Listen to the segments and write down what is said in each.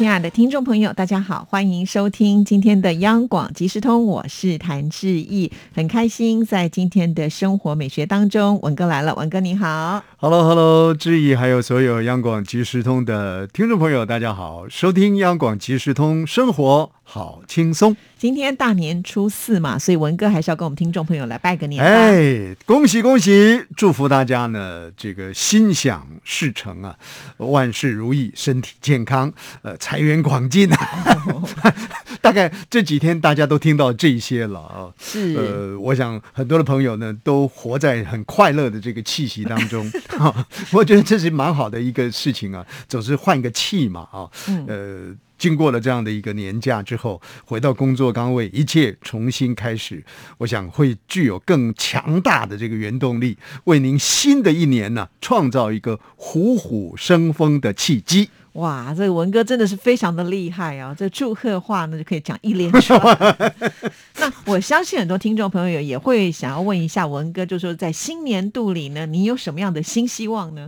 亲爱的听众朋友，大家好，欢迎收听今天的央广即时通，我是谭志毅，很开心在今天的生活美学当中，文哥来了，文哥你好，Hello Hello，志毅还有所有央广即时通的听众朋友，大家好，收听央广即时通，生活。好轻松。今天大年初四嘛，所以文哥还是要跟我们听众朋友来拜个年。哎，恭喜恭喜，祝福大家呢，这个心想事成啊，万事如意，身体健康，呃，财源广进啊。大概这几天大家都听到这些了啊。是。呃，我想很多的朋友呢，都活在很快乐的这个气息当中。我觉得这是蛮好的一个事情啊，总是换个气嘛啊。嗯。呃。经过了这样的一个年假之后，回到工作岗位，一切重新开始，我想会具有更强大的这个原动力，为您新的一年呢创造一个虎虎生风的契机。哇，这个文哥真的是非常的厉害啊！这祝贺话呢就可以讲一连串。那我相信很多听众朋友也会想要问一下文哥，就说在新年度里呢，你有什么样的新希望呢？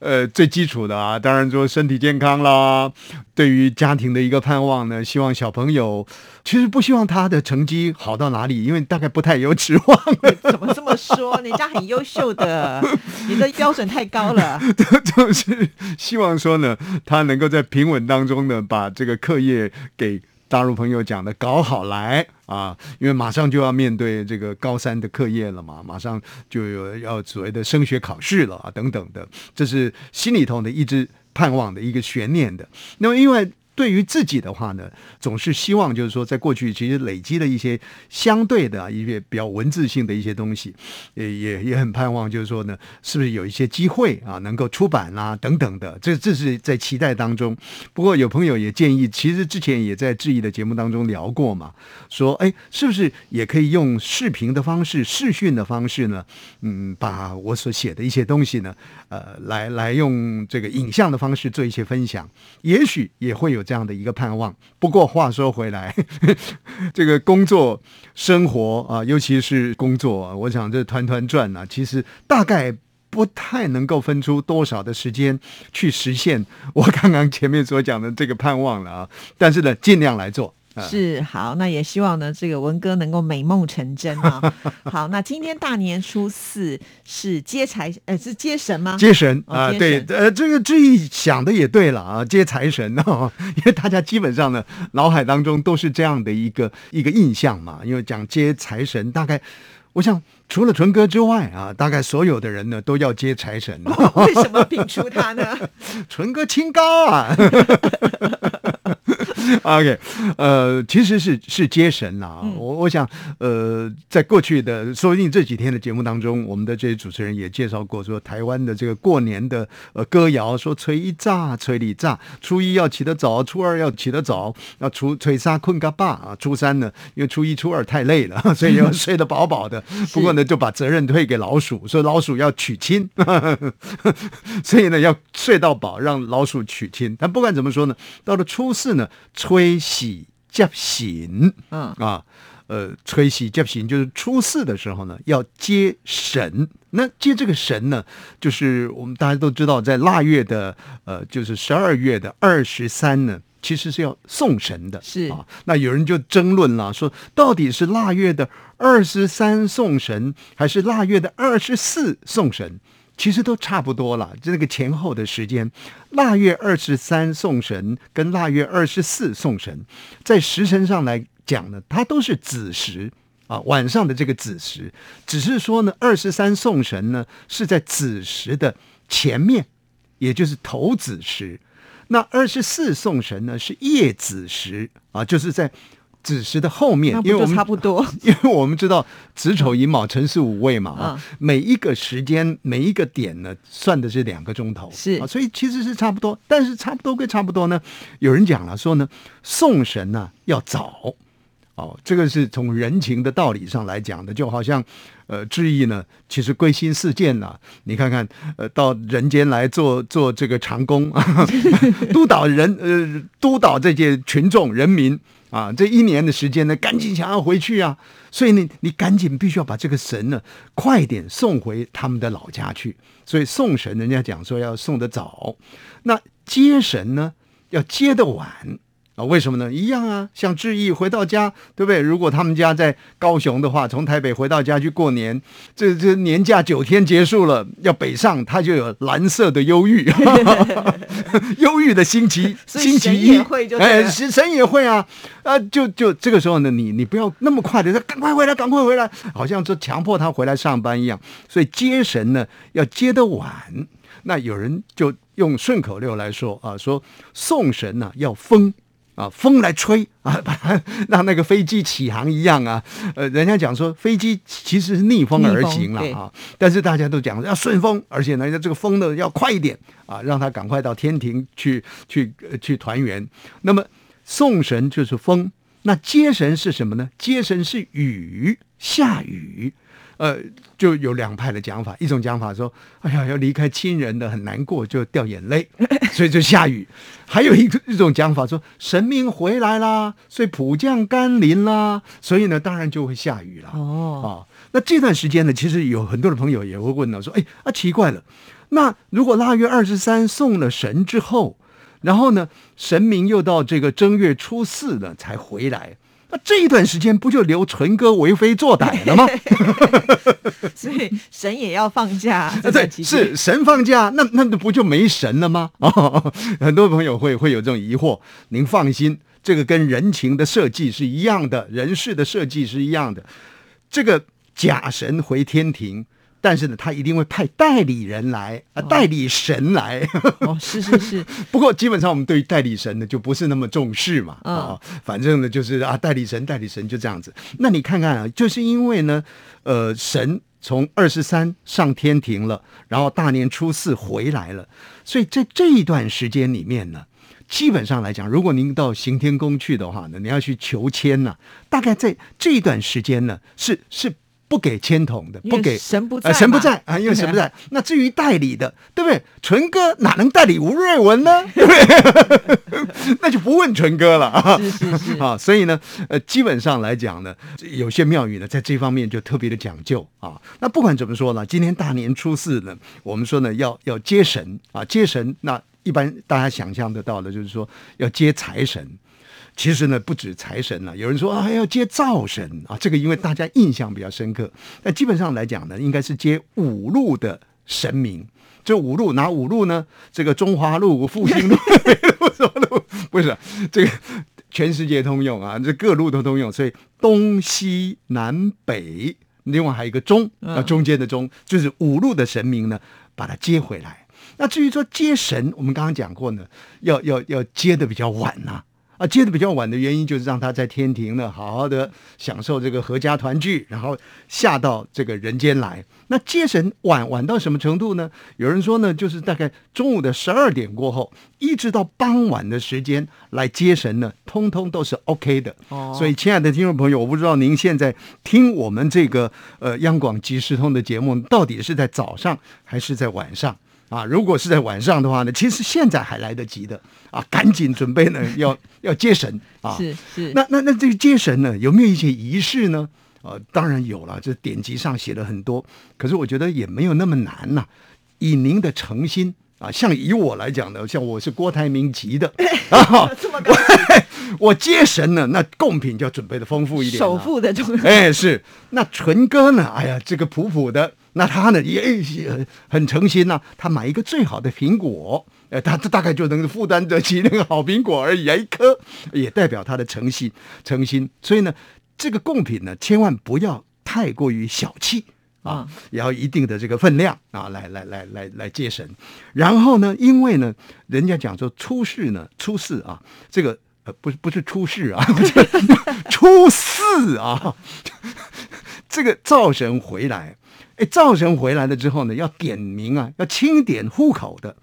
呃，最基础的啊，当然说身体健康啦。对于家庭的一个盼望呢，希望小朋友其实不希望他的成绩好到哪里，因为大概不太有指望。怎么这么说？人家很优秀的，你的标准太高了。就是希望说呢，他能够在平稳当中呢，把这个课业给。大陆朋友讲的搞好来啊，因为马上就要面对这个高三的课业了嘛，马上就有要所谓的升学考试了啊，等等的，这是心里头的一直盼望的一个悬念的。那么因为。对于自己的话呢，总是希望就是说，在过去其实累积了一些相对的一些比较文字性的一些东西，也也也很盼望就是说呢，是不是有一些机会啊，能够出版啦等等的，这这是在期待当中。不过有朋友也建议，其实之前也在质疑的节目当中聊过嘛，说哎，是不是也可以用视频的方式、视讯的方式呢？嗯，把我所写的一些东西呢，呃，来来用这个影像的方式做一些分享，也许也会有。这样的一个盼望。不过话说回来，这个工作生活啊，尤其是工作，我想这团团转啊，其实大概不太能够分出多少的时间去实现我刚刚前面所讲的这个盼望了啊。但是呢，尽量来做。是好，那也希望呢，这个文哥能够美梦成真啊！好，那今天大年初四是接财，呃，是接神吗？接神啊，对，呃，这个这一想的也对了啊，接财神哦，因为大家基本上呢，脑海当中都是这样的一个一个印象嘛，因为讲接财神，大概我想除了纯哥之外啊，大概所有的人呢都要接财神，为什么摒除他呢？纯哥清高啊 OK，呃，其实是是接神呐。我我想，呃，在过去的说不定这几天的节目当中，我们的这些主持人也介绍过，说台湾的这个过年的呃歌谣，说吹一炸，吹里炸，初一要起得早，初二要起得早，要初吹沙困个罢啊，初三呢，因为初一初二太累了，所以要睡得饱饱的。不过呢，就把责任推给老鼠，说老鼠要娶亲，所以呢要睡到饱，让老鼠娶亲。但不管怎么说呢，到了初四呢。吹喜接神，嗯啊，呃，吹喜接神就是初四的时候呢，要接神。那接这个神呢，就是我们大家都知道，在腊月的呃，就是十二月的二十三呢，其实是要送神的。是啊，那有人就争论了，说到底是腊月的二十三送神，还是腊月的二十四送神？其实都差不多了，这个前后的时间，腊月二十三送神跟腊月二十四送神，在时辰上来讲呢，它都是子时啊，晚上的这个子时，只是说呢，二十三送神呢是在子时的前面，也就是头子时，那二十四送神呢是夜子时啊，就是在。子时的后面，因为我们差不多，因为我们知道子丑寅卯辰巳午未嘛啊，每一个时间每一个点呢，算的是两个钟头，是。啊，所以其实是差不多，但是差不多归差不多呢。有人讲了说呢，送神呢要早哦，这个是从人情的道理上来讲的，就好像，呃，志毅呢，其实归心似箭呐。你看看，呃，到人间来做做这个长工，督导人，呃，督导这些群众人民啊，这一年的时间呢，赶紧想要回去啊，所以你你赶紧必须要把这个神呢，快点送回他们的老家去。所以送神，人家讲说要送得早，那接神呢，要接得晚。啊，为什么呢？一样啊，像志毅回到家，对不对？如果他们家在高雄的话，从台北回到家去过年，这这年假九天结束了，要北上，他就有蓝色的忧郁，忧郁的星期 星期一，哎，神神也会啊，啊，就就这个时候呢，你你不要那么快的说，赶快回来，赶快回来，好像就强迫他回来上班一样。所以接神呢，要接得晚。那有人就用顺口溜来说啊，说送神呢要疯。啊，风来吹 啊，把它让那个飞机起航一样啊。呃，人家讲说飞机其实是逆风而行了啊，但是大家都讲要顺风，而且呢，这个风呢要快一点啊，让它赶快到天庭去去去团圆。那么送神就是风，那接神是什么呢？接神是雨，下雨。呃，就有两派的讲法，一种讲法说，哎呀，要离开亲人的很难过，就掉眼泪，所以就下雨；还有一个一种讲法说，神明回来啦，所以普降甘霖啦，所以呢，当然就会下雨了。哦，啊，那这段时间呢，其实有很多的朋友也会问到说，哎，啊，奇怪了，那如果腊月二十三送了神之后，然后呢，神明又到这个正月初四呢才回来。那这一段时间不就留纯哥为非作歹了吗？所以神也要放假。对，是神放假，那那不就没神了吗？哦，很多朋友会会有这种疑惑。您放心，这个跟人情的设计是一样的，人事的设计是一样的。这个假神回天庭。但是呢，他一定会派代理人来啊，代理神来。哦，是是是。不过基本上我们对于代理神呢就不是那么重视嘛。啊，反正呢就是啊，代理神，代理神就这样子。那你看看啊，就是因为呢，呃，神从二十三上天庭了，然后大年初四回来了，所以在这一段时间里面呢，基本上来讲，如果您到行天宫去的话呢，你要去求签呢，大概在这一段时间呢，是是。不给签筒的，不给神不在，神不在啊，因为神不在。那至于代理的，对不对？纯哥哪能代理吴瑞文呢？那就不问纯哥了啊。是是是啊，所以呢，呃，基本上来讲呢，有些庙宇呢，在这方面就特别的讲究啊。那不管怎么说呢，今天大年初四呢，我们说呢，要要接神啊，接神。那一般大家想象得到的，就是说要接财神。其实呢，不止财神了，有人说啊，还要接灶神啊，这个因为大家印象比较深刻。那基本上来讲呢，应该是接五路的神明。这五路哪五路呢？这个中华路、复兴路、什么路？不是这个全世界通用啊，这各路都通用。所以东西南北，另外还有一个中啊，中间的中，就是五路的神明呢，把它接回来。那至于说接神，我们刚刚讲过呢，要要要接的比较晚呐。啊，接的比较晚的原因就是让他在天庭呢，好好的享受这个合家团聚，然后下到这个人间来。那接神晚晚到什么程度呢？有人说呢，就是大概中午的十二点过后，一直到傍晚的时间来接神呢，通通都是 OK 的。哦，所以亲爱的听众朋友，我不知道您现在听我们这个呃央广即时通的节目，到底是在早上还是在晚上？啊，如果是在晚上的话呢，其实现在还来得及的啊，赶紧准备呢，要要接神啊。是是。那那那这个接神呢，有没有一些仪式呢？呃，当然有了，这典籍上写了很多，可是我觉得也没有那么难呐。以您的诚心啊，像以我来讲呢，像我是郭台铭级的 啊，这么高，我接神呢，那贡品就要准备的丰富一点，首付的重哎是。那纯哥呢，哎呀，这个普普的。那他呢也很诚心呐，他买一个最好的苹果，呃，他这大概就能负担得起那个好苹果而已，一颗也代表他的诚信，诚心。所以呢，这个贡品呢，千万不要太过于小气啊，也要一定的这个分量啊，来来来来来接神。然后呢，因为呢，人家讲说初四呢，初四啊，这个呃，不是不是初四啊，初四啊，这个灶神回来。哎，灶神回来了之后呢，要点名啊，要清点户口的，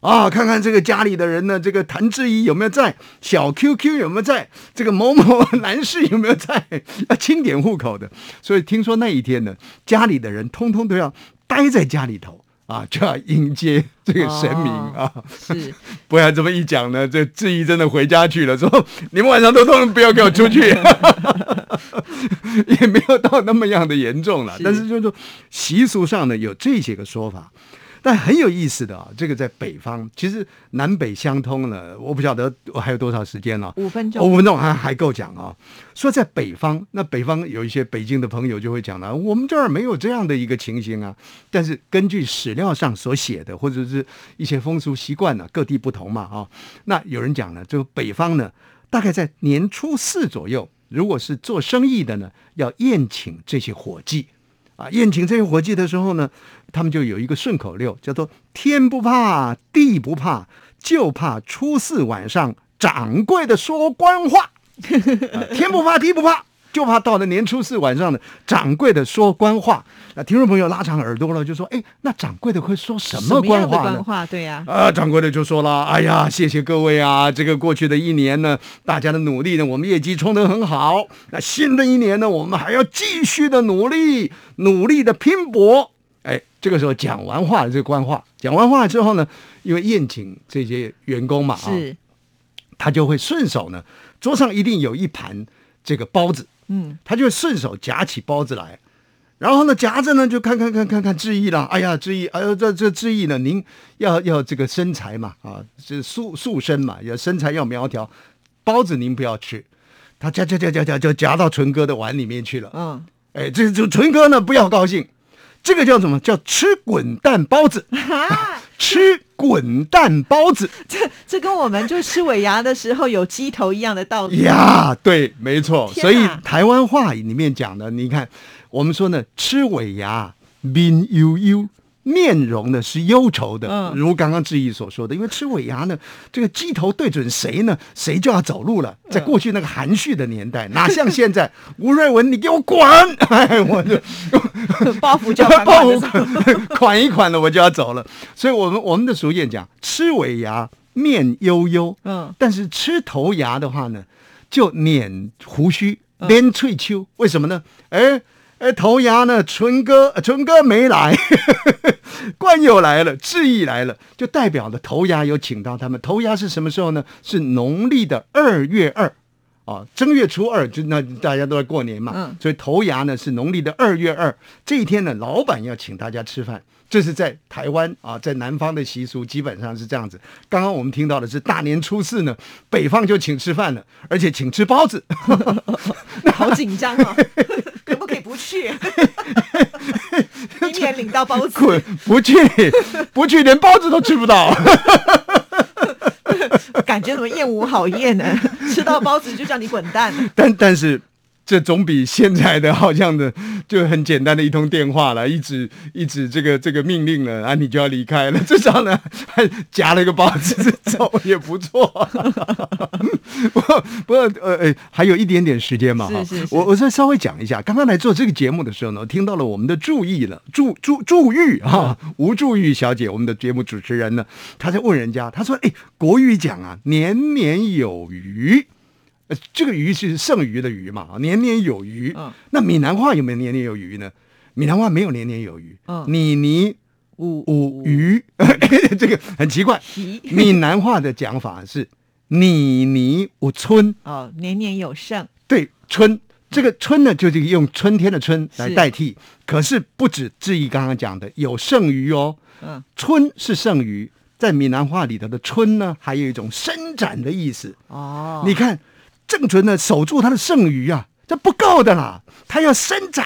啊，看看这个家里的人呢，这个谭志怡有没有在，小 QQ 有没有在，这个某某男士有没有在，要清点户口的。所以听说那一天呢，家里的人通通都要待在家里头啊，就要迎接这个神明啊。是 不然这么一讲呢，这质疑真的回家去了，说你们晚上都通通不要给我出去，也没有到那么样的严重了。是但是就是说习俗上呢有这些个说法，但很有意思的啊，这个在北方其实南北相通了，我不晓得我还有多少时间了。五分钟五，分钟还还够讲啊。说在北方，那北方有一些北京的朋友就会讲了，我们这儿没有这样的一个情形啊。但是根据史料上所写的，或者是一些风俗习惯呢，各地不同嘛啊。那有人讲呢，这个北方呢，大概在年初四左右，如果是做生意的呢，要宴请这些伙计。宴请这些伙计的时候呢，他们就有一个顺口溜，叫做“天不怕地不怕，就怕初四晚上掌柜的说官话”天不怕地不怕，就怕到了年初四晚上呢，掌柜的说官话。那听众朋友拉长耳朵了，就说：“哎，那掌柜的会说什么官话呢？”官话？对呀，啊，掌柜的就说了：“哎呀，谢谢各位啊，这个过去的一年呢，大家的努力呢，我们业绩冲得很好。那新的一年呢，我们还要继续的努力，努力的拼搏。”哎，这个时候讲完话，这个官话讲完话之后呢，因为宴请这些员工嘛，啊，是，他就会顺手呢，桌上一定有一盘这个包子，嗯，他就顺手夹起包子来，然后呢夹着呢就看看看看看志毅了，哎呀志毅，哎呦这这志毅呢，您要要这个身材嘛啊，是塑塑身嘛，要身材要苗条，包子您不要吃，他夹夹夹夹夹就夹到纯哥的碗里面去了，嗯，哎，这这纯哥呢不要高兴，这个叫什么叫吃滚蛋包子，吃滚蛋包子。这这跟我们就吃尾牙的时候有鸡头一样的道理。呀，对，没错。天所以台湾话里面讲的，你看，我们说呢，吃尾牙，面悠悠，面容呢是忧愁的。嗯如刚刚志毅所说的，因为吃尾牙呢，这个鸡头对准谁呢，谁就要走路了。在过去那个含蓄的年代，哪像现在，吴瑞文，你给我滚！哎，我就包袱就要款报款 一款了，我就要走了。所以我们我们的俗谚讲，吃尾牙面悠悠，嗯，但是吃头牙的话呢，就捻胡须，嗯连翠秋。为什么呢？哎哎，头牙呢，纯哥呃纯哥没来，冠友来了，志毅来了，就代表了头牙有请到他们。头牙是什么时候呢？是农历的二月二。啊，正月初二就那大家都在过年嘛，嗯所以头牙呢是农历的二月二这一天呢，老板要请大家吃饭，这是在台湾啊，在南方的习俗基本上是这样子。刚刚我们听到的是大年初四呢，北方就请吃饭了，而且请吃包子。好紧张哦，可 不去？明年领到包子，滚，不去，不去，连包子都吃不到。感觉怎么厌恶好厌呢？吃到包子就叫你滚蛋。但但是。这总比现在的好像的就很简单的一通电话了，一纸一纸这个这个命令了啊，你就要离开了。至少呢还夹了一个包子走也不错。不过不过呃呃，还有一点点时间嘛哈是是是我我再稍微讲一下，刚刚来做这个节目的时候呢，我听到了我们的注意了，祝祝祝玉哈，吴祝玉小姐，我们的节目主持人呢，她在问人家，她说：“哎，国语讲啊，年年有余。”呃，这个鱼是剩余的余嘛，啊年年有余。嗯那闽南话有没有年年有余呢？闽南话没有年年有余。嗯你你五五余，这个很奇怪。闽南话的讲法是你你五春，哦，年年有剩，对春。这个春呢，就是用春天的春来代替。可是不止志毅刚刚讲的有剩余哦，嗯，春是剩余，在闽南话里头的春呢，还有一种伸展的意思。哦，你看，郑纯呢守住他的剩余啊，这不够的啦，他要伸展，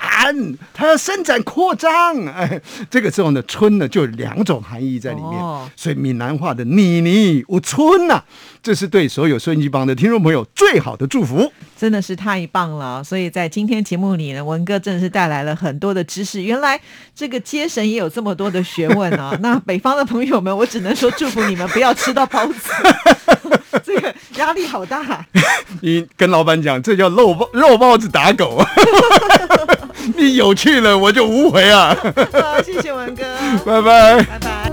他要伸展扩张。哎，这个时候呢，春呢就有两种含义在里面。哦所以闽南话的“你你我春”呐，这是对所有收音机旁的听众朋友最好的祝福。真的是太棒了！所以在今天节目里呢，文哥真的是带来了很多的知识。原来这个接神也有这么多的学问啊！那北方的朋友们，我只能说祝福你们不要吃到包子，这个压力好大。你跟老板讲，这叫肉包肉包子打狗。你有趣了，我就无回啊！好，谢谢文哥，拜拜。拜拜。